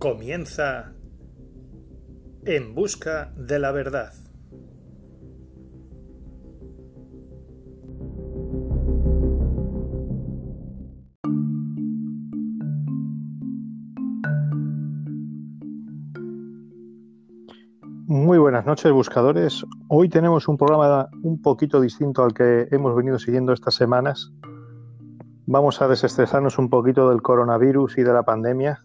Comienza En Busca de la Verdad. Muy buenas noches, buscadores. Hoy tenemos un programa un poquito distinto al que hemos venido siguiendo estas semanas. Vamos a desestresarnos un poquito del coronavirus y de la pandemia.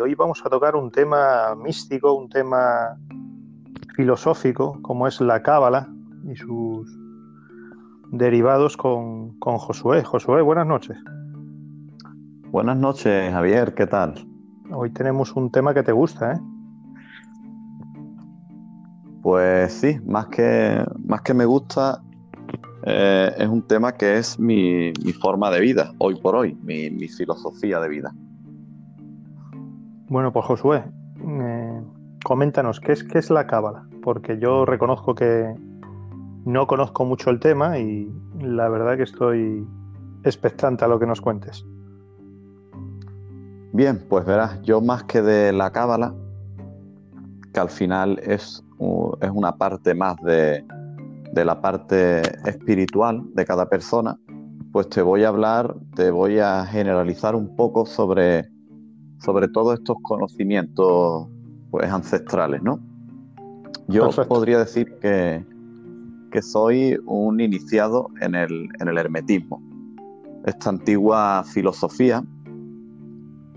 Y hoy vamos a tocar un tema místico, un tema filosófico, como es la cábala y sus derivados con, con Josué. Josué, buenas noches. Buenas noches, Javier, ¿qué tal? Hoy tenemos un tema que te gusta, ¿eh? Pues sí, más que, más que me gusta, eh, es un tema que es mi, forma de vida, hoy por hoy, mi, filosofía de vida. Bueno, pues Josué, eh, coméntanos, ¿qué es, ¿qué es la cábala? Porque yo reconozco que no conozco mucho el tema y la verdad que estoy expectante a lo que nos cuentes. Bien, pues verás, yo más que de la cábala, que al final es es una parte más de, la parte espiritual de cada persona, pues te voy a hablar, te voy a generalizar un poco sobre, sobre todos estos conocimientos pues, ancestrales, ¿no? Yo podría decir que, que, soy un iniciado en el, en el hermetismo, esta antigua filosofía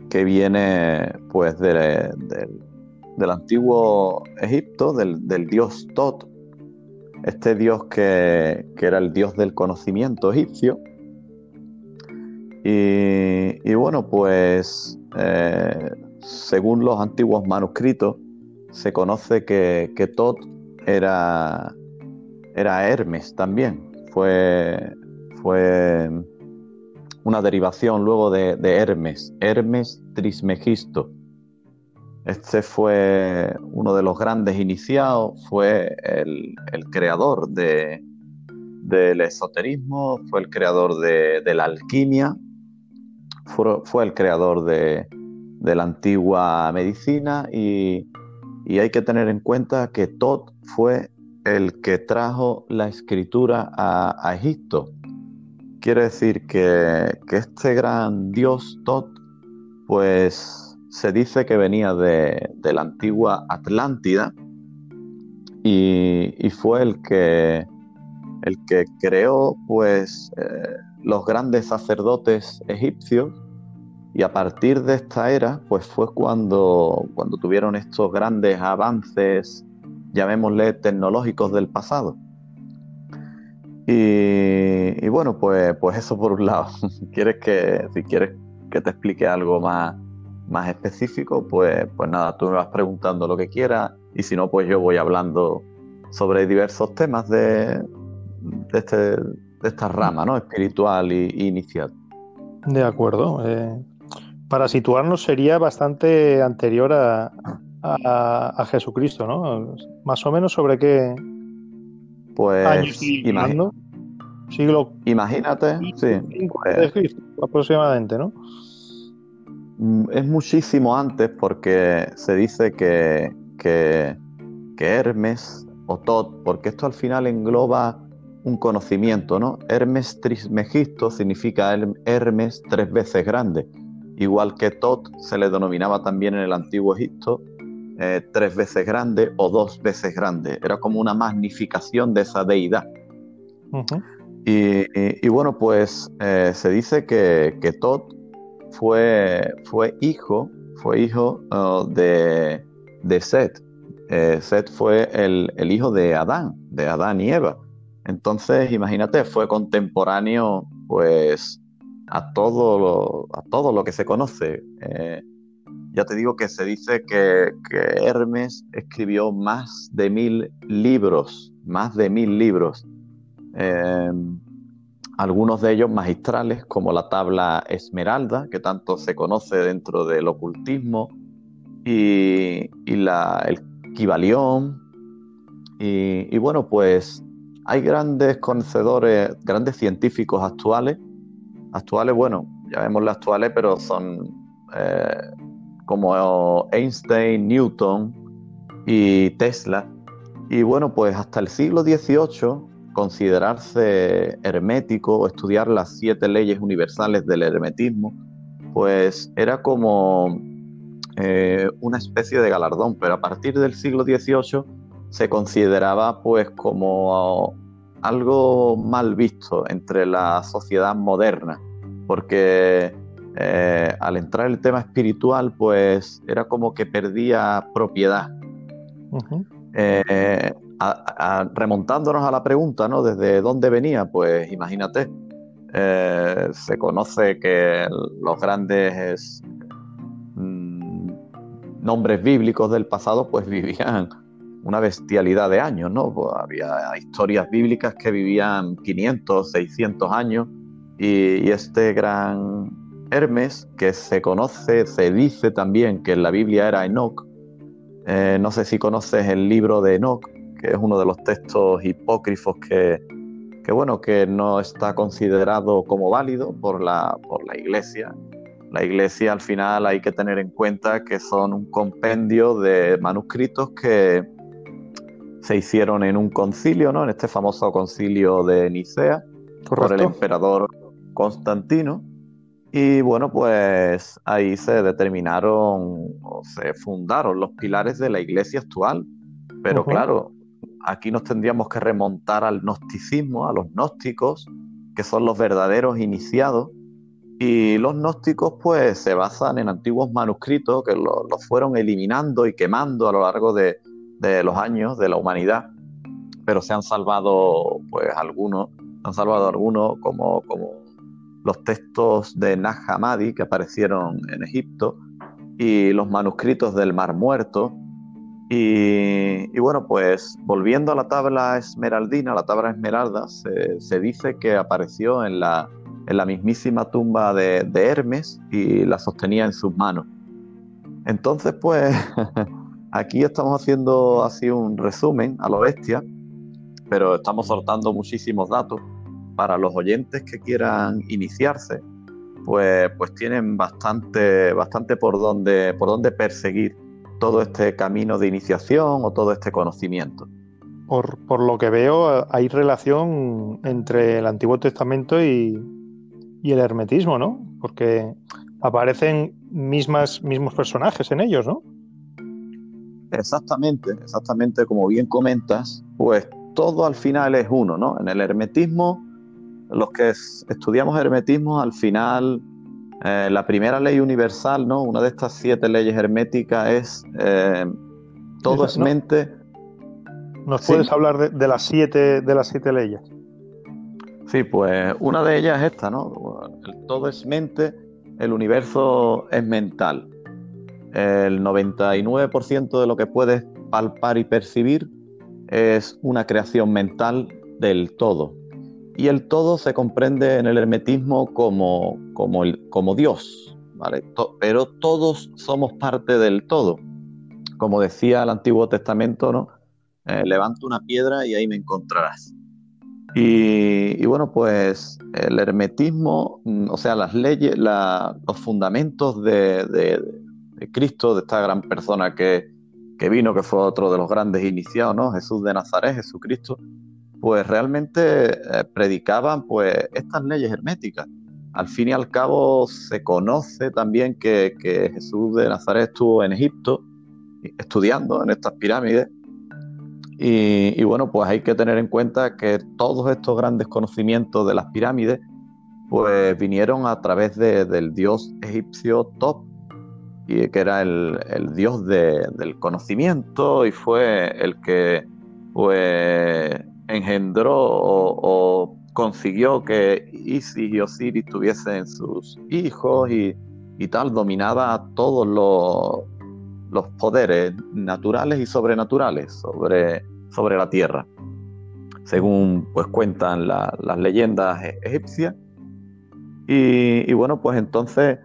que viene pues de, del antiguo Egipto, del, dios Tot, este dios que, era el dios del conocimiento egipcio. Y, bueno, pues eh, según los antiguos manuscritos, se conoce que, que era, era Hermes también. Fue, fue una derivación luego de Hermes, Hermes Trismegisto este fue uno de los grandes iniciados, fue el, creador del esoterismo, fue el creador de, la alquimia, fue, el creador de, la antigua medicina y, hay que tener en cuenta que Tot fue el que trajo la escritura a, Egipto. Quiere decir que, que este gran dios Tot, pues se dice que venía de, la antigua Atlántida y, fue el que, el que creó pues, eh, los grandes sacerdotes egipcios y a partir de esta era pues fue cuando, cuando tuvieron estos grandes avances, llamémosle tecnológicos del pasado. Y, bueno, pues, pues eso por un lado. ¿Quieres que, si quieres que te explique algo más, más específico, pues, pues nada, tú me vas preguntando lo que quieras y si no, pues yo voy hablando sobre diversos temas de, de, este, esta rama ¿no? espiritual e inicial. De acuerdo. Eh, para situarnos sería bastante anterior a, a, Jesucristo, ¿no? Más o menos sobre qué pues, años Siglo Imagínate, sí. Pues aproximadamente, ¿no? Mm, es muchísimo antes porque se dice que, que, Hermes o Tot, porque esto al final engloba un conocimiento, ¿no? Hermes Trismegisto significa Hermes tres veces grande, igual que Tot se le denominaba también en el antiguo Egipto eh, tres veces grande o dos veces grande, era como una magnificación de esa deidad. y, bueno, pues eh, se dice que, que Tot fue, fue hijo, fue hijo uh, de, de Set. Eh, Set fue el, hijo de Adán, de Adán y Eva. Entonces, imagínate, fue contemporáneo, pues, a todo lo, a todo lo que se conoce. Eh, ya te digo que se dice que, Hermes escribió más de mil libros, más de mil libros. Eh, algunos de ellos magistrales, como la tabla Esmeralda, que tanto se conoce dentro del ocultismo, y, la, el Kibalión. Y, bueno, pues hay grandes conocedores, grandes científicos actuales. Actuales, bueno, ya vemos las actuales, pero son eh, como Einstein, Newton y Tesla. Y bueno, pues hasta el siglo XVIII considerarse hermético o estudiar las siete leyes universales del hermetismo, pues era como eh, una especie de galardón, pero a partir del siglo XVIII se consideraba pues como algo mal visto entre la sociedad moderna, porque eh, al entrar el tema espiritual, pues era como que perdía propiedad. Eh, remontándonos a la pregunta, ¿no? ¿Desde dónde venía? Pues imagínate, eh, se conoce que los grandes mm, nombres bíblicos del pasado, pues vivían una bestialidad de años, ¿no? Pues había historias bíblicas que vivían 500, 600 años y, este gran Hermes, que se conoce, se dice también que en la Biblia era Enoch, eh, no sé si conoces el libro de Enoch, que es uno de los textos hipócrifos que, que, bueno, que no está considerado como válido por la, por la Iglesia. La Iglesia al final hay que tener en cuenta que son un compendio de manuscritos que se hicieron en un concilio, ¿no? En este famoso concilio de Nicea, por el emperador Constantino. Y bueno, pues ahí se determinaron o se fundaron los pilares de la iglesia actual. Pero claro, aquí nos tendríamos que remontar al gnosticismo, a los gnósticos, que son los verdaderos iniciados. Y los gnósticos pues se basan en antiguos manuscritos que los fueron eliminando y quemando a lo largo de, de los años de la humanidad, pero se han salvado pues algunos, han salvado algunos como, como los textos de Nag Hammadi que aparecieron en Egipto y los manuscritos del Mar Muerto. Y, bueno, pues volviendo a la tabla esmeraldina, la tabla esmeralda, se, dice que apareció en la, en la mismísima tumba de, de Hermes y la sostenía en sus manos. Entonces, pues Aquí estamos haciendo así un resumen a lo bestia, pero estamos soltando muchísimos datos para los oyentes que quieran iniciarse. Pues, pues tienen bastante, bastante por donde, por donde perseguir todo este camino de iniciación o todo este conocimiento. Por, por, lo que veo, hay relación entre el Antiguo Testamento y, y, el hermetismo, ¿no? Porque aparecen mismas, mismos personajes en ellos, ¿no? Exactamente, exactamente como bien comentas, pues todo al final es uno, ¿no? En el hermetismo, los que estudiamos hermetismo, al final eh, la primera ley universal, ¿no? Una de estas siete leyes herméticas es eh, todo es mente. ¿Nos puedes hablar de, las siete de las siete leyes? Sí, pues una de ellas es esta, ¿no? El todo es mente, el universo es mental el 99% de lo que puedes palpar y percibir es una creación mental del todo. Y el todo se comprende en el hermetismo como, como, como Dios, ¿vale? pero todos somos parte del todo. Como decía el Antiguo Testamento, ¿no? Eh, levanta una piedra y ahí me encontrarás. Y, bueno, pues el hermetismo, o sea, las leyes, los fundamentos de, Cristo, de esta gran persona que, vino, que fue otro de los grandes iniciados, ¿no? Jesús de Nazaret, Jesucristo, pues realmente eh, predicaban pues estas leyes herméticas. Al fin y al cabo se conoce también que, Jesús de Nazaret estuvo en Egipto estudiando en estas pirámides y, bueno, pues hay que tener en cuenta que todos estos grandes conocimientos de las pirámides, pues vinieron a través del dios egipcio Top, y que era el, dios del conocimiento y fue el que pues, engendró o, consiguió que Isis y Osiris tuviesen sus hijos y, tal, dominaba todos los, los, poderes naturales y sobrenaturales sobre, sobre la tierra, según pues cuentan las leyendas egipcias. Y, y bueno, pues entonces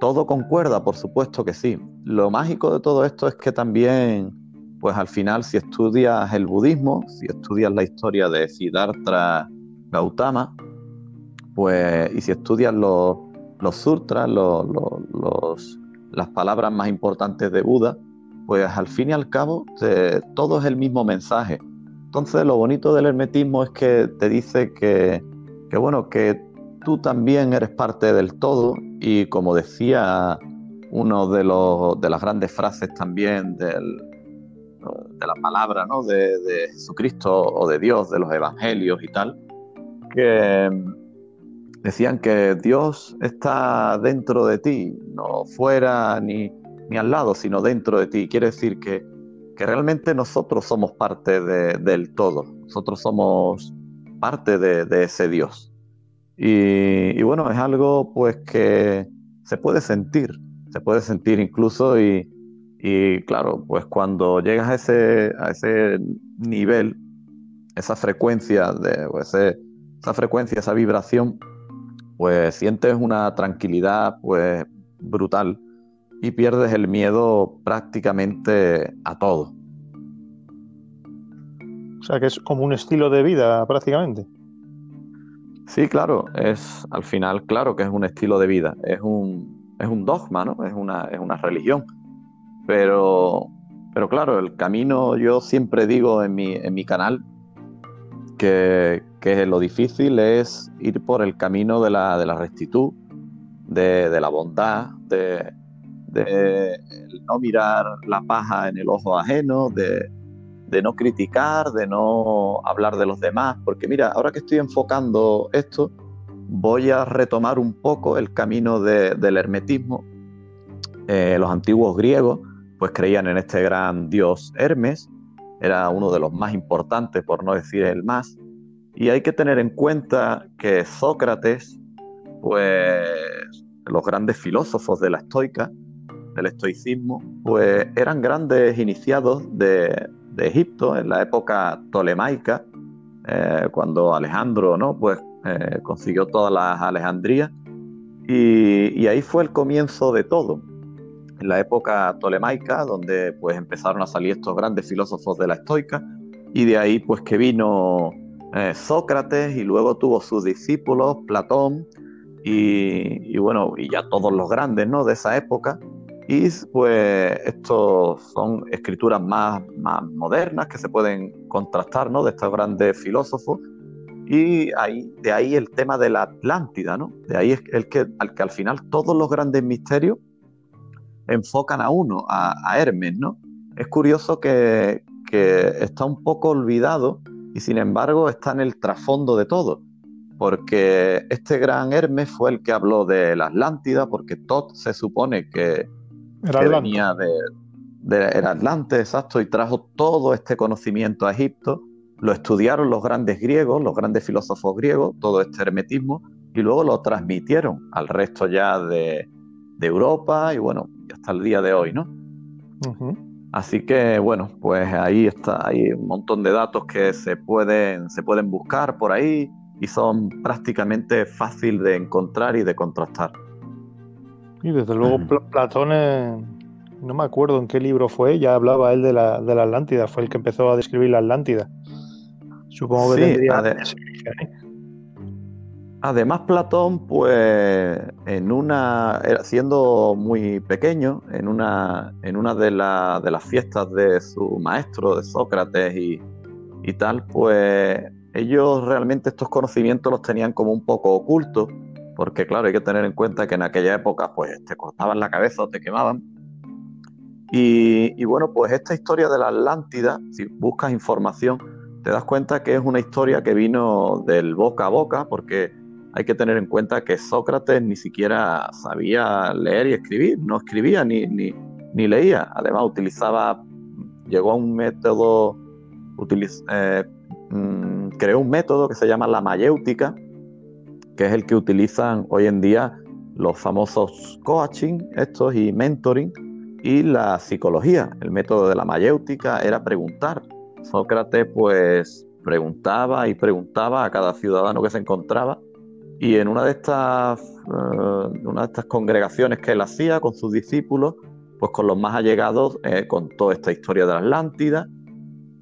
todo concuerda, por supuesto que sí. Lo mágico de todo esto es que también, pues al final, si estudias el budismo, si estudias la historia de Siddhartha Gautama, pues, y si estudias los, sutras, las palabras más importantes de Buda, pues al fin y al cabo todo es el mismo mensaje. Entonces lo bonito del hermetismo es que te dice que, que, bueno, que tú también eres parte del todo y como decía uno de, los, de las grandes frases también del, de la palabra ¿no? de, de, Jesucristo o de Dios, de los evangelios y tal, que decían que Dios está dentro de ti, no fuera ni, ni al lado, sino dentro de ti. Quiere decir que, que realmente nosotros somos parte del todo, nosotros somos parte de, ese Dios. Y, bueno, es algo pues que se puede sentir, se puede sentir incluso y, y claro, pues cuando llegas a ese, a ese nivel, esa frecuencia, de, esa frecuencia, esa vibración, pues sientes una tranquilidad pues brutal y pierdes el miedo prácticamente a todo. O sea que es como un estilo de vida prácticamente. Sí, claro, es al final claro que es un estilo de vida, es un, es un dogma, ¿no? Es una, es una religión pero, pero claro, el camino, yo siempre digo en mi, en mi canal que, lo difícil es ir por el camino de la, de la rectitud, de, la bondad, de, no mirar la paja en el ojo ajeno, de, no criticar, de no hablar de los demás, porque mira, ahora que estoy enfocando esto, voy a retomar un poco el camino del hermetismo. Eh, los antiguos griegos pues creían en este gran dios Hermes, era uno de los más importantes, por no decir el más, y hay que tener en cuenta que Sócrates, pues los grandes filósofos de la estoica, del estoicismo, pues eran grandes iniciados de, Egipto en la época tolemaica, eh, cuando Alejandro ¿no? pues, eh, consiguió todas las Alejandrías, y ahí fue el comienzo de todo en la época tolemaica, donde pues empezaron a salir estos grandes filósofos de la estoica, y de ahí pues que vino eh, Sócrates y luego tuvo sus discípulos, Platón, y, bueno, y ya todos los grandes ¿no? de esa época. Y pues estos son escrituras más, más modernas que se pueden contrastar ¿no? de estos grandes filósofos. Y ahí, de ahí el tema de la Atlántida, ¿no? De ahí es el que, al que al final todos los grandes misterios enfocan a uno, a, Hermes, ¿no? Es curioso que, está un poco olvidado y sin embargo está en el trasfondo de todo, porque este gran Hermes fue el que habló de la Atlántida, porque Tot se supone que, venía de, de, era Atlante, exacto, y trajo todo este conocimiento a Egipto, lo estudiaron los grandes griegos, los grandes filósofos griegos, todo este hermetismo, y luego lo transmitieron al resto ya de, de Europa y bueno, hasta el día de hoy, ¿no? Así que bueno, pues ahí está, hay un montón de datos que se pueden, se pueden buscar por ahí y son prácticamente fácil de encontrar y de contrastar. Y desde luego Platón, no me acuerdo en qué libro fue, ya hablaba él de la, de la Atlántida, fue el que empezó a describir la Atlántida. Supongo que tendría... Además, Platón, pues, en una, siendo muy pequeño, en una, en una de, de las fiestas de su maestro, de Sócrates y, y, tal, pues ellos realmente estos conocimientos los tenían como un poco ocultos, porque claro, hay que tener en cuenta que en aquella época, pues, te cortaban la cabeza o te quemaban. Y, bueno, pues esta historia de la Atlántida, si buscas información, te das cuenta que es una historia que vino del boca a boca, porque hay que tener en cuenta que Sócrates ni siquiera sabía leer y escribir, no escribía ni, ni, leía. Además, utilizaba, llegó a un método, eh, mm, creó un método que se llama la mayéutica, que es el que utilizan hoy en día los famosos coaching, estos y mentoring, y la psicología. El método de la mayéutica era preguntar. Sócrates, pues, preguntaba y preguntaba a cada ciudadano que se encontraba y en una de estas, eh, una de estas congregaciones que él hacía con sus discípulos, pues con los más allegados, eh, contó esta historia de la Atlántida.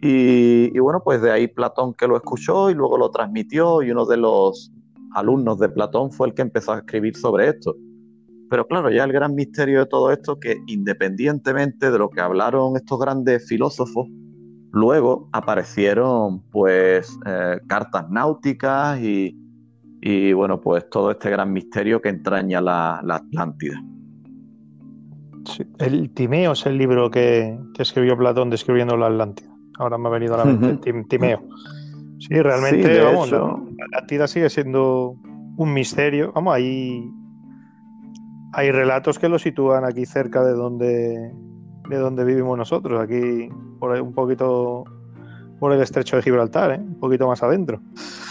Y, bueno, pues de ahí Platón que lo escuchó y luego lo transmitió y uno de los alumnos de Platón fue el que empezó a escribir sobre esto. Pero claro, ya el gran misterio de todo esto que independientemente de lo que hablaron estos grandes filósofos, luego aparecieron pues eh, cartas náuticas y, y, bueno, pues todo este gran misterio que entraña la, Atlántida. el Timeo es el libro que, escribió Platón describiendo la Atlántida. Ahora me ha venido a la mente Timeo. Sí, realmente, vamos, la Atlántida sigue siendo un misterio. Vamos, ahí hay relatos que lo sitúan aquí cerca de donde, de donde vivimos nosotros, aquí por un poquito por el estrecho de Gibraltar, ¿eh? un poquito más adentro.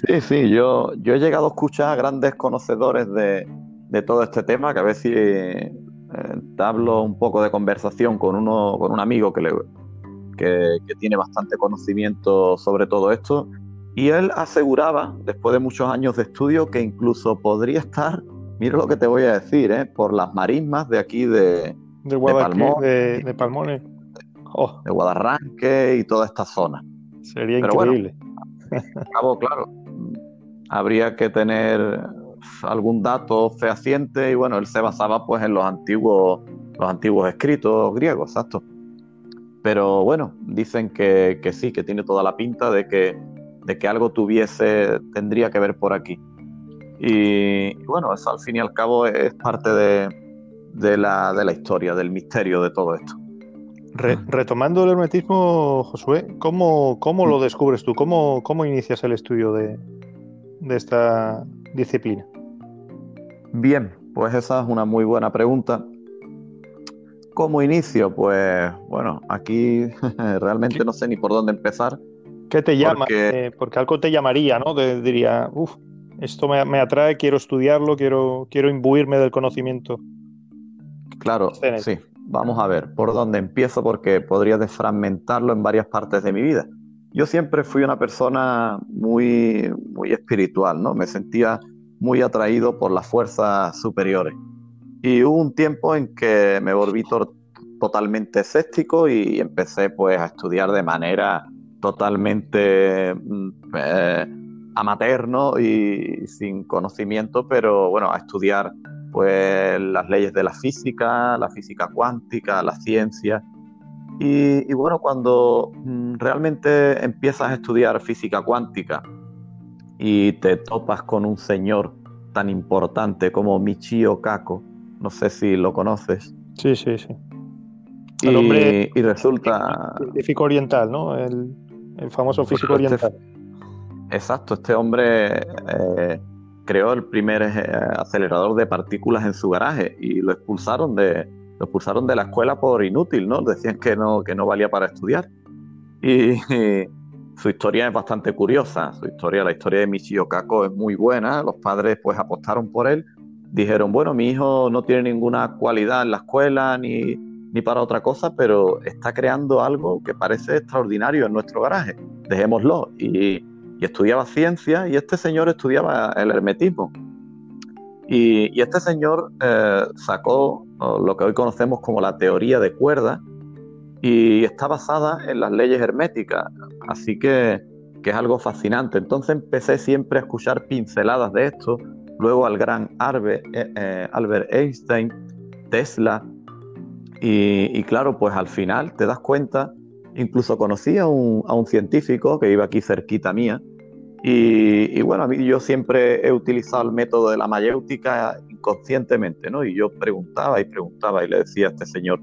Sí, sí, yo, yo he llegado a escuchar a grandes conocedores de, todo este tema, que a veces eh, hablo un poco de conversación con, uno, con un amigo que, le, que, que tiene bastante conocimiento sobre todo esto, y él aseguraba, después de muchos años de estudio, que incluso podría estar Mira lo que te voy a decir, ¿eh? por las marismas de aquí de, de, Palmón, de, Palmones. Oh. De Guadarranque y toda esta zona. Sería increíble. Bueno, claro, habría que tener algún dato fehaciente y bueno, él se basaba pues en los antiguos, los antiguos escritos griegos, exacto. Pero bueno, dicen que, que sí, que tiene toda la pinta de que, de que algo tuviese, tendría que ver por aquí. Y, bueno, eso al fin y al cabo es parte de, la, historia, del misterio de todo esto. retomando el hermetismo, Josué, ¿cómo, cómo lo descubres tú? ¿Cómo, cómo inicias el estudio de, esta disciplina? Bien, pues esa es una muy buena pregunta. ¿Cómo inicio? Pues bueno, aquí realmente no sé ni por dónde empezar. ¿Qué te llama? Porque, eh, porque algo te llamaría, ¿no? diría, uff, esto me, atrae, quiero estudiarlo, quiero, quiero imbuirme del conocimiento. Claro, sí. Vamos a ver por dónde empiezo porque podría desfragmentarlo en varias partes de mi vida. Yo siempre fui una persona muy, muy espiritual, ¿no? Me sentía muy atraído por las fuerzas superiores. Y hubo un tiempo en que me volví totalmente escéptico y empecé pues a estudiar de manera totalmente mm, eh, amateur y sin conocimiento, pero bueno, a estudiar pues las leyes de la física, la física cuántica, la ciencia. Y, bueno, cuando mm, realmente empiezas a estudiar física cuántica y te topas con un señor tan importante como Michio Kaku, no sé si lo conoces. Sí, sí, sí. El hombre y resulta... Físico oriental, ¿no? El, famoso físico este oriental. Exacto, este hombre eh, creó el primer eh, acelerador de partículas en su garaje y lo expulsaron de lo expulsaron de la escuela por inútil, ¿no? Decían que no que no valía para estudiar. Y, su historia es bastante curiosa. Su historia, la historia de Michio Kaku es muy buena. Los padres pues apostaron por él. Dijeron, bueno, mi hijo no tiene ninguna cualidad en la escuela ni, ni para otra cosa, pero está creando algo que parece extraordinario en nuestro garaje. Dejémoslo. Y estudiaba ciencia y este señor estudiaba el hermetismo. Y, este señor eh, sacó lo que hoy conocemos como la teoría de cuerdas y está basada en las leyes herméticas, así que, que, es algo fascinante. Entonces empecé siempre a escuchar pinceladas de esto, luego al gran Albert, eh, eh, Albert Einstein, Tesla, y, claro, pues al final te das cuenta Incluso conocí a un, científico que iba aquí cerquita mía. Y, bueno, a mí yo siempre he utilizado el método de la mayéutica inconscientemente, ¿no? Y yo preguntaba y preguntaba y le decía a este señor,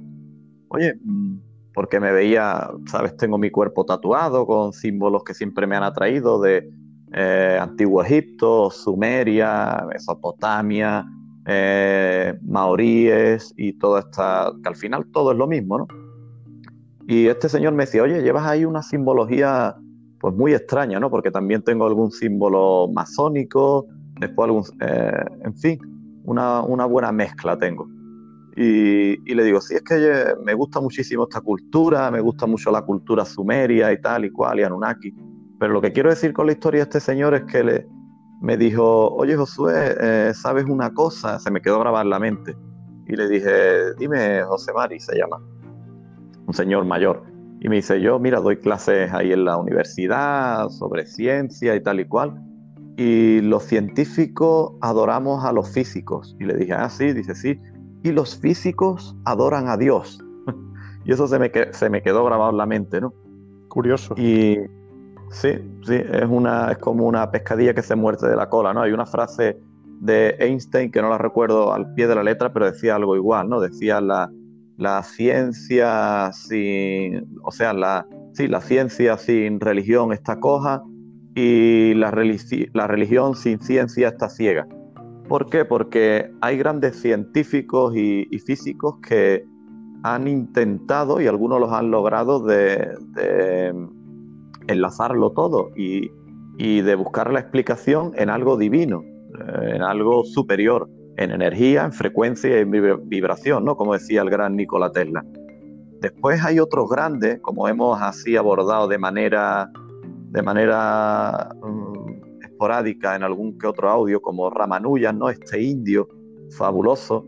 oye, mm, porque me veía, sabes, tengo mi cuerpo tatuado con símbolos que siempre me han atraído de eh, Antiguo Egipto, Sumeria, Mesopotamia, eh, maoríes y todo esta, que al final todo es lo mismo, ¿no? Y este señor me decía, oye, llevas ahí una simbología pues muy extraña, ¿no? Porque también tengo algún símbolo masónico, después algún, eh, en fin, una, buena mezcla tengo. Y, le digo, sí, es que me gusta muchísimo esta cultura, me gusta mucho la cultura sumeria y tal y cual, y Anunnaki. Pero lo que quiero decir con la historia de este señor es que le, me dijo, oye Josué, eh, ¿sabes una cosa? Se me quedó grabada en la mente. Y le dije, dime, José Mari, se llama un señor mayor. Y me dice, yo, mira, doy clases ahí en la universidad sobre ciencia y tal y cual. Y los científicos adoramos a los físicos. Y le dije, ah, sí, dice, sí. y los físicos adoran a Dios. y eso se me, se me quedó grabado en la mente, ¿no? Curioso. Y sí, sí, es, una, es como una pescadilla que se muerde de la cola, ¿no? Hay una frase de Einstein que no la recuerdo al pie de la letra, pero decía algo igual, ¿no? Decía la, la ciencia sin, o sea, la, sí, la ciencia sin religión está coja y la, la religión sin ciencia está ciega. ¿Por qué? Porque hay grandes científicos y, físicos que han intentado y algunos los han logrado de, enlazarlo todo y, de buscar la explicación en algo divino, eh, en algo superior, en energía, en frecuencia y en vibración, ¿no? Como decía el gran Nikola Tesla. Después hay otros grandes, como hemos así abordado de manera, de manera mm, esporádica en algún que otro audio, como Ramanujan, ¿no? Este indio fabuloso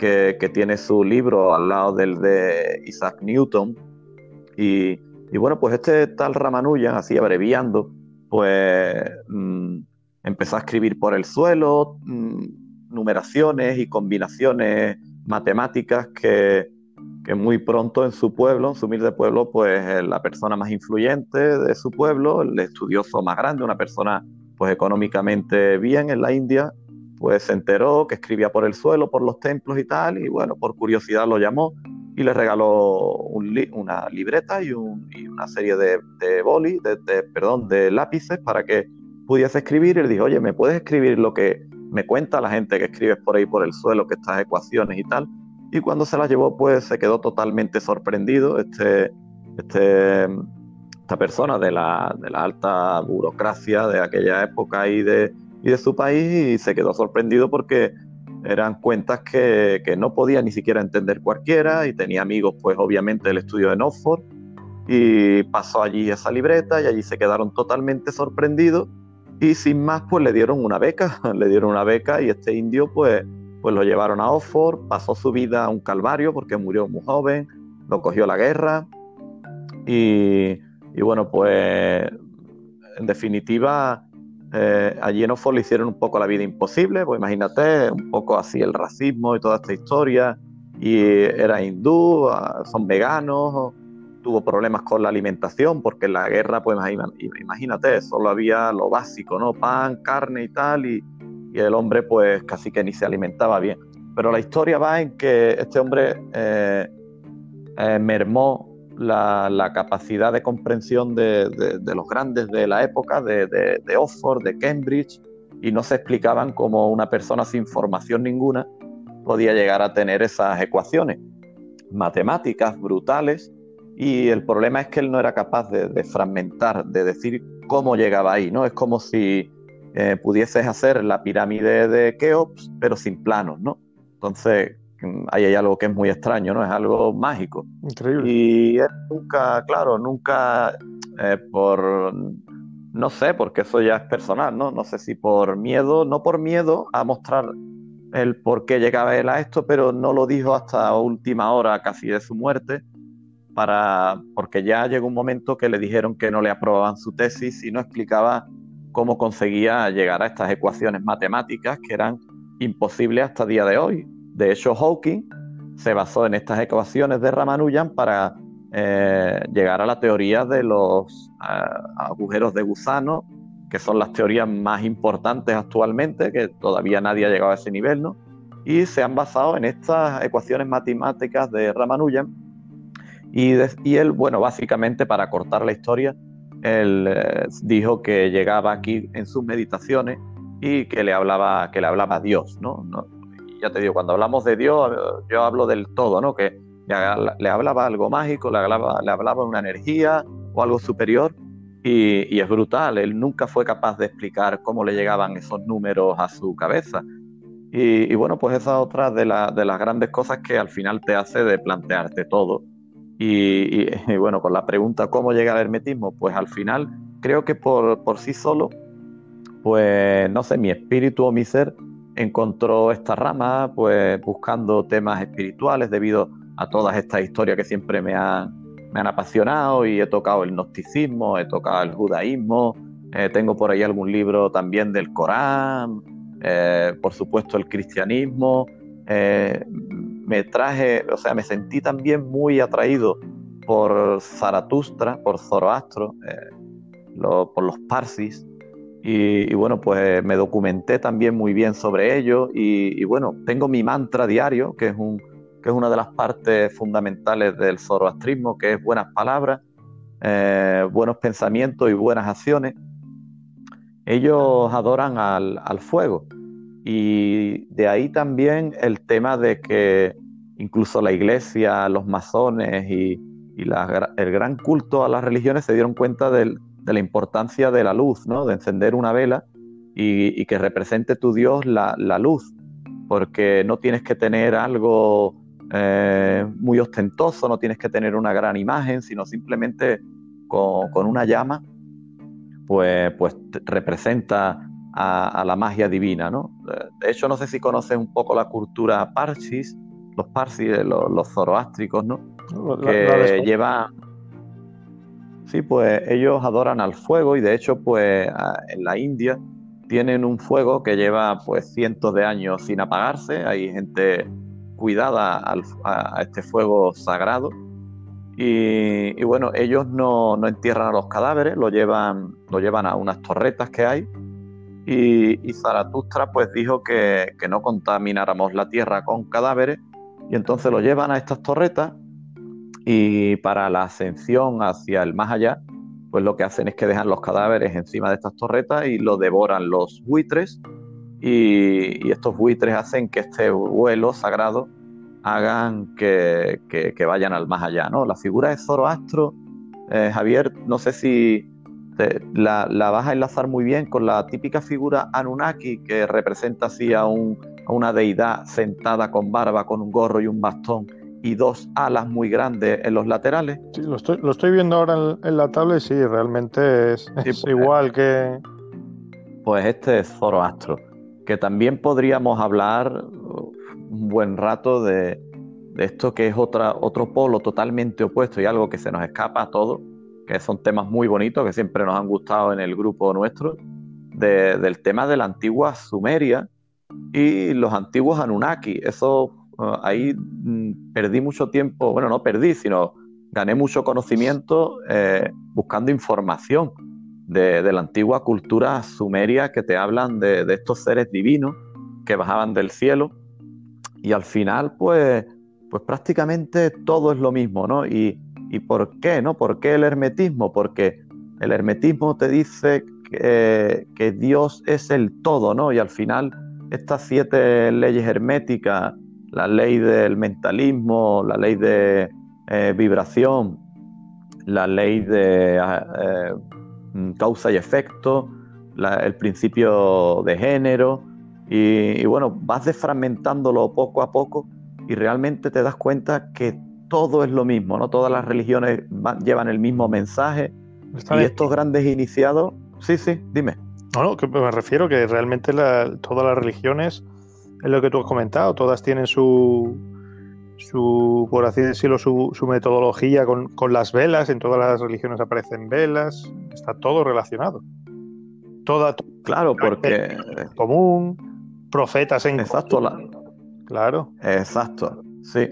que, tiene su libro al lado del de Isaac Newton. Y, bueno, pues este tal Ramanujan, así abreviando, pues mm, empezó a escribir por el suelo mm, numeraciones y combinaciones matemáticas que, muy pronto en su pueblo, en su humilde pueblo, pues la persona más influyente de su pueblo, el estudioso más grande, una persona pues económicamente bien en la India, pues se enteró que escribía por el suelo, por los templos y tal, y bueno, por curiosidad lo llamó y le regaló una libreta y, una serie de, de boli, de, perdón, de lápices para que pudiese escribir y le dijo, oye, ¿me puedes escribir lo que me cuenta la gente que escribes por ahí por el suelo, que estas ecuaciones y tal? y cuando se la llevó pues se quedó totalmente sorprendido este, este, esta persona de la, de la alta burocracia de aquella época y de, y de su país y se quedó sorprendido porque eran cuentas que, que, no podía ni siquiera entender cualquiera y tenía amigos pues obviamente del estudio de Oxford. Y pasó allí esa libreta y allí se quedaron totalmente sorprendidos. Y sin más pues le dieron una beca, le dieron una beca y este indio pues pues lo llevaron a Oxford, pasó su vida a un calvario porque murió muy joven, lo cogió la guerra. Y, bueno, pues en definitiva eh, allí en Oxford le hicieron un poco la vida imposible, pues imagínate, un poco así el racismo y toda esta historia, y era hindú, ah, son veganos, tuvo problemas con la alimentación porque en la guerra, pues imagínate, solo había lo básico, ¿no? Pan, carne y tal, y, el hombre pues casi que ni se alimentaba bien. Pero la historia va en que este hombre eh, eh, mermó la, capacidad de comprensión de, los grandes de la época, de, Oxford, de Cambridge, y no se explicaban cómo una persona sin formación ninguna podía llegar a tener esas ecuaciones matemáticas brutales. Y el problema es que él no era capaz de, fragmentar, de decir cómo llegaba ahí, ¿no? Es como si eh, pudieses hacer la pirámide de Keops, pero sin planos, ¿no? Entonces, ahí hay algo que es muy extraño, ¿no? Es algo mágico. Increíble. Y él nunca, claro, nunca eh, por, no sé, porque eso ya es personal, ¿no? No sé si por miedo, no por miedo a mostrar el por qué llegaba él a esto, pero no lo dijo hasta última hora casi de su muerte, para, porque ya llegó un momento que le dijeron que no le aprobaban su tesis y no explicaba cómo conseguía llegar a estas ecuaciones matemáticas que eran imposibles hasta el día de hoy. De hecho, Hawking se basó en estas ecuaciones de Ramanujan para eh, llegar a la teoría de los eh, agujeros de gusano, que son las teorías más importantes actualmente, que todavía nadie ha llegado a ese nivel, ¿no? Y se han basado en estas ecuaciones matemáticas de Ramanujan. Y, y él, bueno, básicamente para cortar la historia, él eh, dijo que llegaba aquí en sus meditaciones y que le hablaba, que le hablaba a Dios, ¿no? Ya te digo, cuando hablamos de Dios, yo hablo del todo, ¿no? Que le, hablaba algo mágico, le hablaba, le hablaba una energía o algo superior y, es brutal. Él nunca fue capaz de explicar cómo le llegaban esos números a su cabeza. Y, bueno, pues esa es otra de, las grandes cosas que al final te hace de plantearte todo y, bueno, con la pregunta cómo llega al hermetismo, pues al final creo que por, por sí solo, pues no sé, mi espíritu o mi ser encontró esta rama, pues buscando temas espirituales debido a todas estas historias que siempre me han, me han apasionado y he tocado el gnosticismo, he tocado el judaísmo, eh, tengo por ahí algún libro también del Corán, eh, por supuesto el cristianismo, eh, me traje, o sea, me sentí también muy atraído por Zaratustra, por Zoroastro, por los Parsis, y, bueno, pues me documenté también muy bien sobre ello, y, bueno, tengo mi mantra diario, que es, un, que es una de las partes fundamentales del zoroastrismo, que es buenas palabras, eh, buenos pensamientos y buenas acciones. Ellos adoran al, fuego, y de ahí también el tema de que incluso la iglesia, los masones y, el gran culto a las religiones se dieron cuenta de la importancia de la luz, ¿no? de encender una vela y, que represente tu Dios la, luz, porque no tienes que tener algo eh, muy ostentoso, no tienes que tener una gran imagen, sino simplemente con, una llama, pues, pues representa a, la magia divina. ¿no? De hecho, no sé si conoces un poco la cultura parsis, los parsis, los, los zoroástricos, ¿no? que llevan... Sí, pues ellos adoran al fuego y de hecho, pues en la India tienen un fuego que lleva pues cientos de años sin apagarse. Hay gente cuidada a, este fuego sagrado. Y, bueno, ellos no, entierran a los cadáveres, lo llevan, lo llevan a unas torretas que hay. Y, y Zaratustra pues dijo que, que no contamináramos la tierra con cadáveres y entonces lo llevan a estas torretas y para la ascensión hacia el más allá, pues lo que hacen es que dejan los cadáveres encima de estas torretas y lo devoran los buitres y, estos buitres hacen que este vuelo sagrado hagan que, vayan al más allá. ¿no? La figura de Zoroastro, eh, Javier, no sé si la, vas a enlazar muy bien con la típica figura Anunnaki que representa así a, un, a una deidad sentada con barba, con un gorro y un bastón y dos alas muy grandes en los laterales. Sí, lo estoy, lo estoy viendo ahora en, la tabla y sí, realmente es, pues, igual que... Pues este es Zoroastro, que también podríamos hablar un buen rato de, esto que es otra, otro polo totalmente opuesto y algo que se nos escapa a todos, que son temas muy bonitos que siempre nos han gustado en el grupo nuestro, del tema de la antigua Sumeria y los antiguos Anunnaki. Eso ahí mm, perdí mucho tiempo, bueno, no perdí, sino gané mucho conocimiento eh, buscando información de, la antigua cultura sumeria que te hablan de, estos seres divinos que bajaban del cielo y al final pues, pues prácticamente todo es lo mismo, ¿no? Y, por qué, ¿no? ¿Por qué el hermetismo? Porque el hermetismo te dice que, que Dios es el todo, ¿no? Y al final estas siete leyes herméticas la ley del mentalismo, la ley de eh, vibración, la ley de eh, mm, causa y efecto, el principio de género, y, bueno, vas desfragmentándolo poco a poco y realmente te das cuenta que todo es lo mismo, ¿no? Todas las religiones llevan el mismo mensaje y estos grandes iniciados, sí, sí, dime. No, no, que me refiero que realmente todas las religiones es lo que tú has comentado, todas tienen su, su por así decirlo, su, su metodología con, con, las velas, en todas las religiones aparecen velas, está todo relacionado. Toda, claro, porque común, profetas en Exacto, claro. Exacto, sí.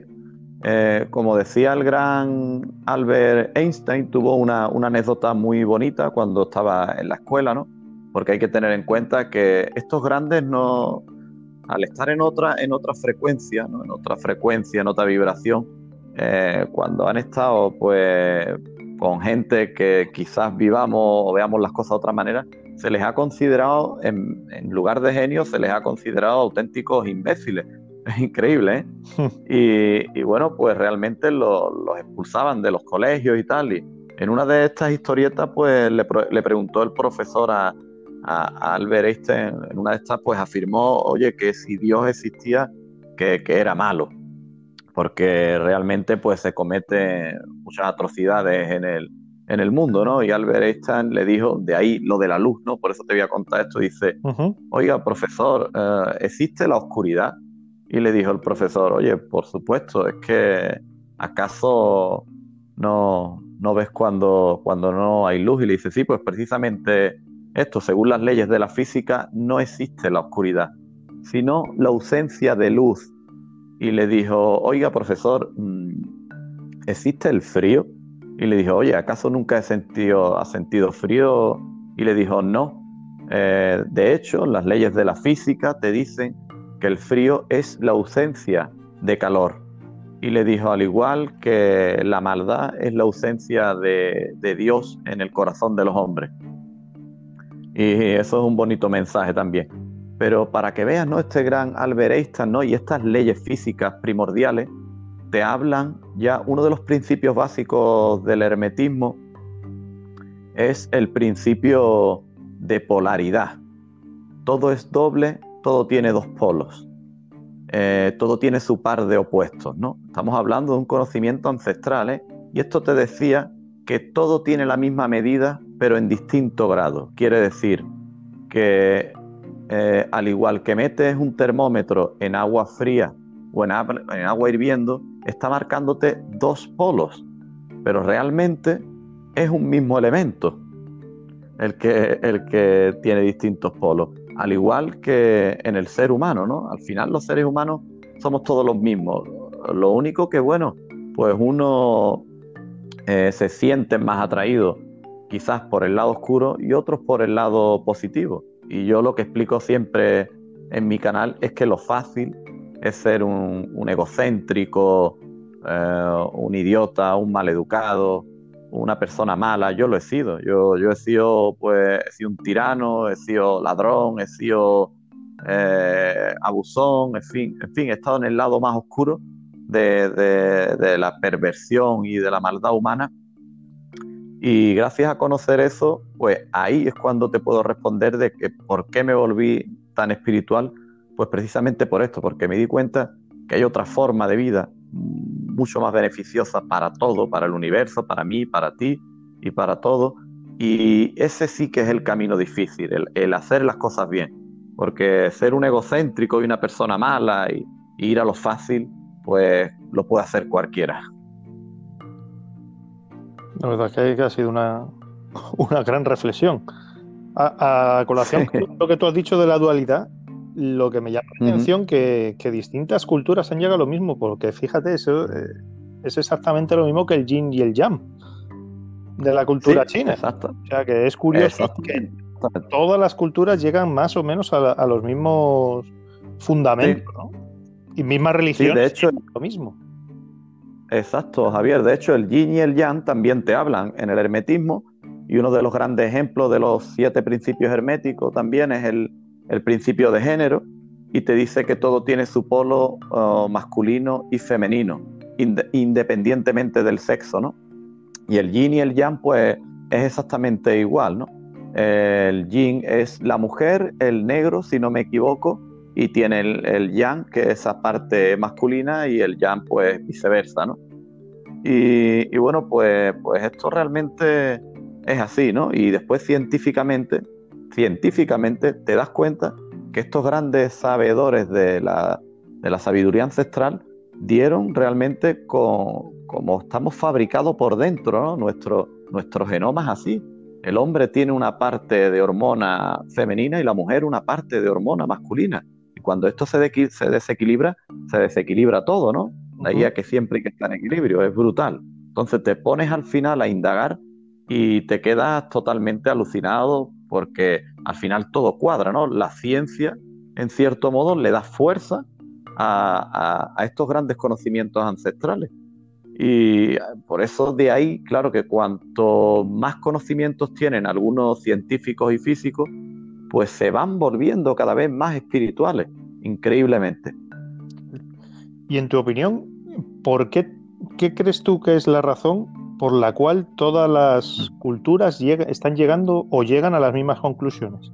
Eh, como decía el gran Albert Einstein, tuvo una, una anécdota muy bonita cuando estaba en la escuela, ¿no? Porque hay que tener en cuenta que estos grandes no, al estar en otra, en otra frecuencia, en otra frecuencia, en otra vibración, eh, cuando han estado pues con gente que quizás vivamos o veamos las cosas de otra manera, se les ha considerado, en, lugar de genios, se les ha considerado auténticos imbéciles. Es increíble, ¿eh? y, bueno, pues realmente los expulsaban de los colegios y tal. Y en una de estas historietas, pues le, le preguntó el profesor a, a, Albert Einstein en una de estas pues afirmó, oye, que si Dios existía, que, era malo, porque realmente pues se cometen muchas atrocidades en el, en el mundo, ¿no? Y Albert Einstein le dijo, de ahí lo de la luz, ¿no? Por eso te voy a contar esto, dice, oiga, profesor, eh, ¿existe la oscuridad? Y le dijo el profesor, oye, por supuesto, es que acaso no, no ves cuando, cuando no hay luz. Y le dice, sí, pues precisamente esto, según las leyes de la física, no existe la oscuridad, sino la ausencia de luz. y le dijo, oiga profesor, mm, ¿existe el frío? Y le dijo, oye, ¿acaso nunca he sentido, has sentido frío? Y le dijo, no. Eh, de hecho, las leyes de la física te dicen que el frío es la ausencia de calor. Y le dijo, al igual que la maldad es la ausencia de, de Dios en el corazón de los hombres. Y eso es un bonito mensaje también. Pero para que veas ¿no? este gran Albert Einstein ¿no? y estas leyes físicas primordiales, te hablan ya uno de los principios básicos del hermetismo es el principio de polaridad. Todo es doble, todo tiene dos polos, eh, todo tiene su par de opuestos, ¿no? Estamos hablando de un conocimiento ancestral, ¿eh? Y esto te decía que todo tiene la misma medida, pero en distinto grado. Quiere decir que eh, al igual que metes un termómetro en agua fría o en, agua hirviendo, está marcándote dos polos, pero realmente es un mismo elemento el que, el que tiene distintos polos, al igual que en el ser humano, ¿no? Al final los seres humanos somos todos los mismos. Lo único que, bueno, pues uno eh, se siente más atraído quizás por el lado oscuro y otros por el lado positivo. Y yo lo que explico siempre en mi canal es que lo fácil es ser un, egocéntrico, eh, un idiota, un maleducado, una persona mala. Yo lo he sido. Yo, yo he sido, pues, he sido un tirano, he sido ladrón, he sido eh, abusón, en fin, en fin, he estado en el lado más oscuro de, de la perversión y de la maldad humana y gracias a conocer eso, pues ahí es cuando te puedo responder de que por qué me volví tan espiritual, pues precisamente por esto, porque me di cuenta que hay otra forma de vida mucho más beneficiosa para todo, para el universo, para mí, para ti y para todo. Y ese sí que es el camino difícil, el, hacer las cosas bien. Porque ser un egocéntrico y una persona mala y ir a lo fácil, pues lo puede hacer cualquiera. La verdad es que ha sido una, gran reflexión. A, colación lo que tú has dicho de la dualidad, lo que me llama la atención que, que distintas culturas han llegado a lo mismo, porque fíjate, eso eh, es exactamente lo mismo que el yin y el yang de la cultura china. Exacto. O sea que es curioso que todas las culturas llegan más o menos a, los mismos fundamentos, ¿no? Y mismas religiones, de hecho, lo mismo. Exacto, Javier. De hecho, el yin y el yang también te hablan en el hermetismo y uno de los grandes ejemplos de los siete principios herméticos también es el, principio de género y te dice que todo tiene su polo uh, masculino y femenino, independientemente del sexo, ¿no? Y el yin y el yang, pues, es exactamente igual, ¿no? El yin es la mujer, el negro, si no me equivoco, y tiene el, yang, que es esa parte masculina, y el yang, pues viceversa, ¿no? Y, bueno, pues, pues esto realmente es así, ¿no? Y después científicamente, científicamente te das cuenta que estos grandes sabedores de la, de la sabiduría ancestral dieron realmente con, como estamos fabricados por dentro, ¿no? Nuestro, nuestro genoma es así. El hombre tiene una parte de hormona femenina y la mujer una parte de hormona masculina. Y cuando esto se, se desequilibra, se desequilibra todo, ¿no? De ahí a que siempre hay que estar en equilibrio, es brutal. Entonces te pones al final a indagar y te quedas totalmente alucinado porque al final todo cuadra, ¿no? La ciencia, en cierto modo, le da fuerza a, estos grandes conocimientos ancestrales. Y por eso de ahí, claro que cuanto más conocimientos tienen algunos científicos y físicos, pues se van volviendo cada vez más espirituales, increíblemente. Y en tu opinión, ¿por qué, qué crees tú que es la razón por la cual todas las culturas están llegando o llegan a las mismas conclusiones?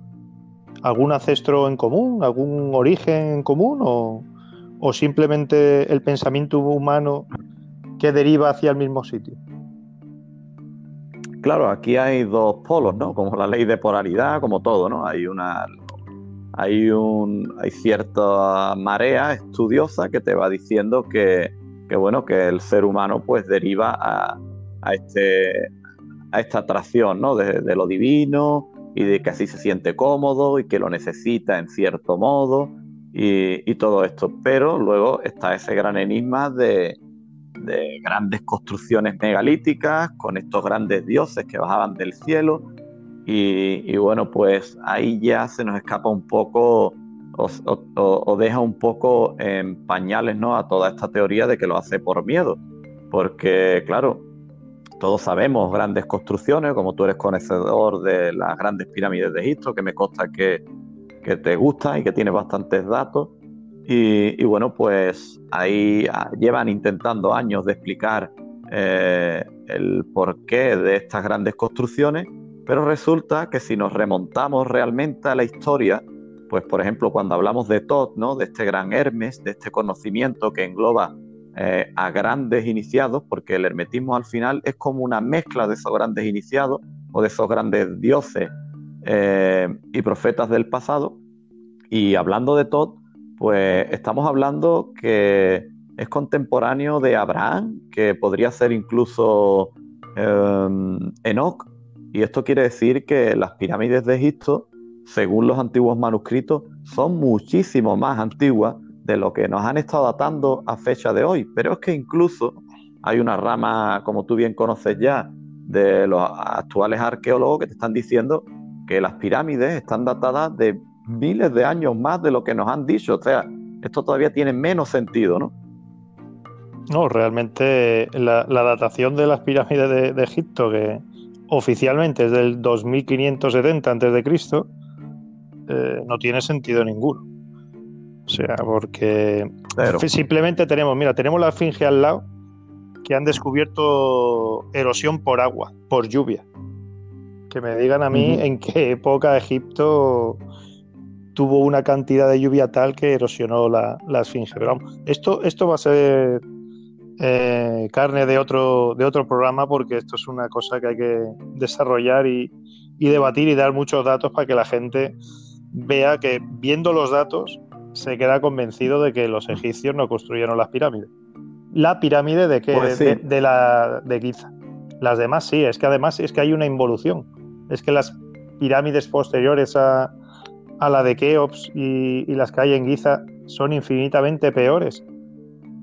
¿Algún ancestro en común? ¿Algún origen en común? ¿O, o simplemente el pensamiento humano que deriva hacia el mismo sitio? Claro, aquí hay dos polos, ¿no? Como la ley de polaridad, como todo, ¿no? Hay una hay un hay cierta marea estudiosa que te va diciendo que, bueno, que el ser humano pues deriva a, este a esta atracción, ¿no? De, lo divino y de que así se siente cómodo y que lo necesita en cierto modo y, todo esto. Pero luego está ese gran enigma de, grandes construcciones megalíticas con estos grandes dioses que bajaban del cielo. Y, bueno, pues ahí ya se nos escapa un poco o, deja un poco en pañales ¿no? a toda esta teoría de que lo hace por miedo. Porque, claro, todos sabemos grandes construcciones, como tú eres conocedor de las grandes pirámides de Egipto, que me consta que, te gusta y que tienes bastantes datos. Y, bueno, pues ahí ah, llevan intentando años de explicar eh, el porqué de estas grandes construcciones, pero resulta que si nos remontamos realmente a la historia, pues por ejemplo cuando hablamos de Tot, ¿no? de este gran Hermes, de este conocimiento que engloba eh, a grandes iniciados, porque el hermetismo al final es como una mezcla de esos grandes iniciados o de esos grandes dioses eh, y profetas del pasado. Y hablando de Todd, pues estamos hablando que es contemporáneo de Abraham, que podría ser incluso eh, Enoch. Y esto quiere decir que las pirámides de Egipto, según los antiguos manuscritos, son muchísimo más antiguas de lo que nos han estado datando a fecha de hoy. Pero es que incluso hay una rama, como tú bien conoces ya, de los actuales arqueólogos que te están diciendo que las pirámides están datadas de miles de años más de lo que nos han dicho. O sea, esto todavía tiene menos sentido, ¿no? No, realmente la, datación de las pirámides de, Egipto, que oficialmente es del 2570 a.C., eh, no tiene sentido ninguno. O sea, porque simplemente tenemos, mira, tenemos la esfinge al lado que han descubierto erosión por agua, por lluvia. Que me digan a mí en qué época Egipto tuvo una cantidad de lluvia tal que erosionó la, la esfinge. Pero vamos, esto, esto va a ser eh, carne de otro, de otro programa porque esto es una cosa que hay que desarrollar y, y debatir y dar muchos datos para que la gente vea que viendo los datos se queda convencido de que los egipcios no construyeron las pirámides. La pirámide de qué? Pues de, la de Giza. Las demás sí, es que además es que hay una involución. Es que las pirámides posteriores a, la de Keops y, las que hay en Giza son infinitamente peores.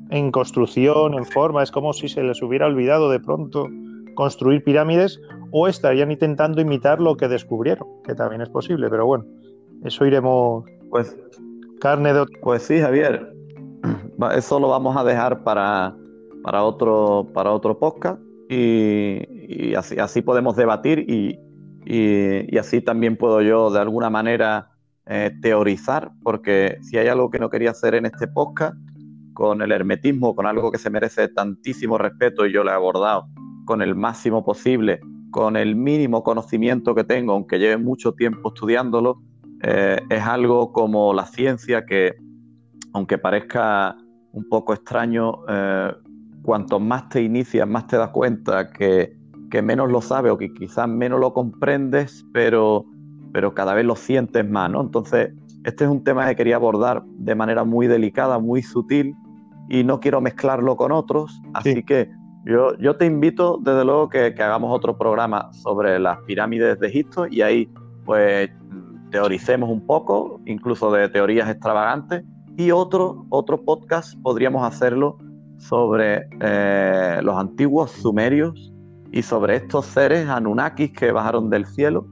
En construcción, en forma, es como si se les hubiera olvidado de pronto construir pirámides o estarían intentando imitar lo que descubrieron, que también es posible, pero bueno, eso iremos pues Carne de Pues sí, Javier. Eso lo vamos a dejar para, para, otro, para otro podcast y, así, así, podemos debatir y, y, así también puedo yo de alguna manera eh, teorizar, porque si hay algo que no quería hacer en este podcast, con el hermetismo, con algo que se merece tantísimo respeto y yo lo he abordado con el máximo posible, con el mínimo conocimiento que tengo, aunque lleve mucho tiempo estudiándolo, eh, es algo como la ciencia que, aunque parezca un poco extraño, eh, cuanto más te inicias, más te das cuenta que, menos lo sabes o que quizás menos lo comprendes, pero, pero cada vez lo sientes más, ¿no? Entonces, este es un tema que quería abordar de manera muy delicada, muy sutil, y no quiero mezclarlo con otros, así que yo, yo, te invito, desde luego, que, que, hagamos otro programa sobre las pirámides de Egipto y ahí, pues, teoricemos un poco, incluso de teorías extravagantes, y otro, otro podcast podríamos hacerlo sobre eh, los antiguos sumerios y sobre estos seres Anunnakis que bajaron del cielo.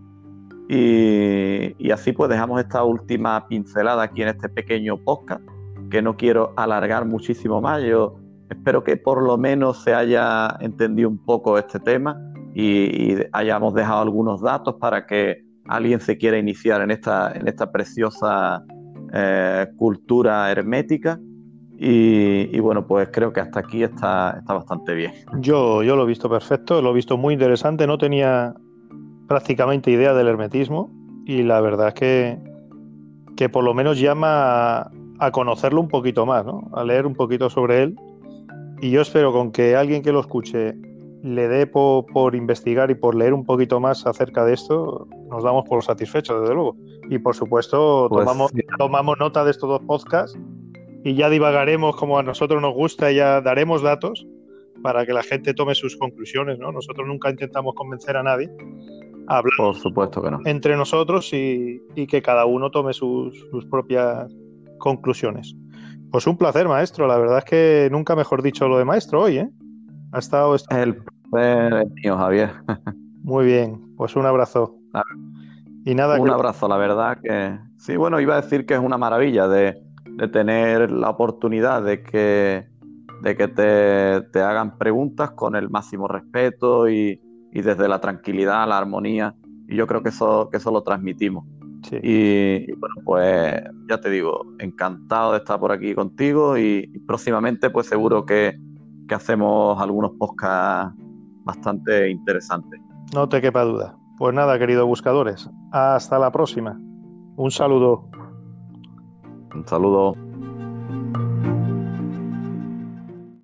Y, así pues dejamos esta última pincelada aquí en este pequeño podcast, que no quiero alargar muchísimo más. Yo espero que por lo menos se haya entendido un poco este tema y hayamos dejado algunos datos para que alguien se quiere iniciar en esta, en esta preciosa eh, cultura hermética. Y, bueno, pues creo que hasta aquí está, está bastante bien. Yo, yo lo he visto perfecto, lo he visto muy interesante, no tenía prácticamente idea del hermetismo y la verdad es que, que por lo menos llama a, conocerlo un poquito más, ¿no? a leer un poquito sobre él. Y yo espero con que alguien que lo escuche le dé por, investigar y por leer un poquito más acerca de esto, nos damos por satisfechos, desde luego. Y por supuesto, pues tomamos, tomamos nota de estos dos podcasts y ya divagaremos como a nosotros nos gusta y ya daremos datos para que la gente tome sus conclusiones, ¿no? Nosotros nunca intentamos convencer a nadie. Hablamos por supuesto que no. Entre nosotros y, que cada uno tome sus, propias conclusiones. Pues un placer, maestro. La verdad es que nunca mejor dicho lo de maestro hoy, ¿eh? Ha estado... El placer mío, Javier. Muy bien, pues un abrazo. Y nada. Un abrazo, la verdad que... Sí, bueno, iba a decir que es una maravilla de, tener la oportunidad de que, de que te, hagan preguntas con el máximo respeto y, y desde la tranquilidad, la armonía. Y yo creo que eso, que eso lo transmitimos. Y, bueno, pues ya te digo, encantado de estar por aquí contigo y, próximamente pues seguro que, que, hacemos algunos podcasts bastante interesantes. No te quepa duda. Pues nada, queridos buscadores, hasta la próxima. Un saludo. Un saludo.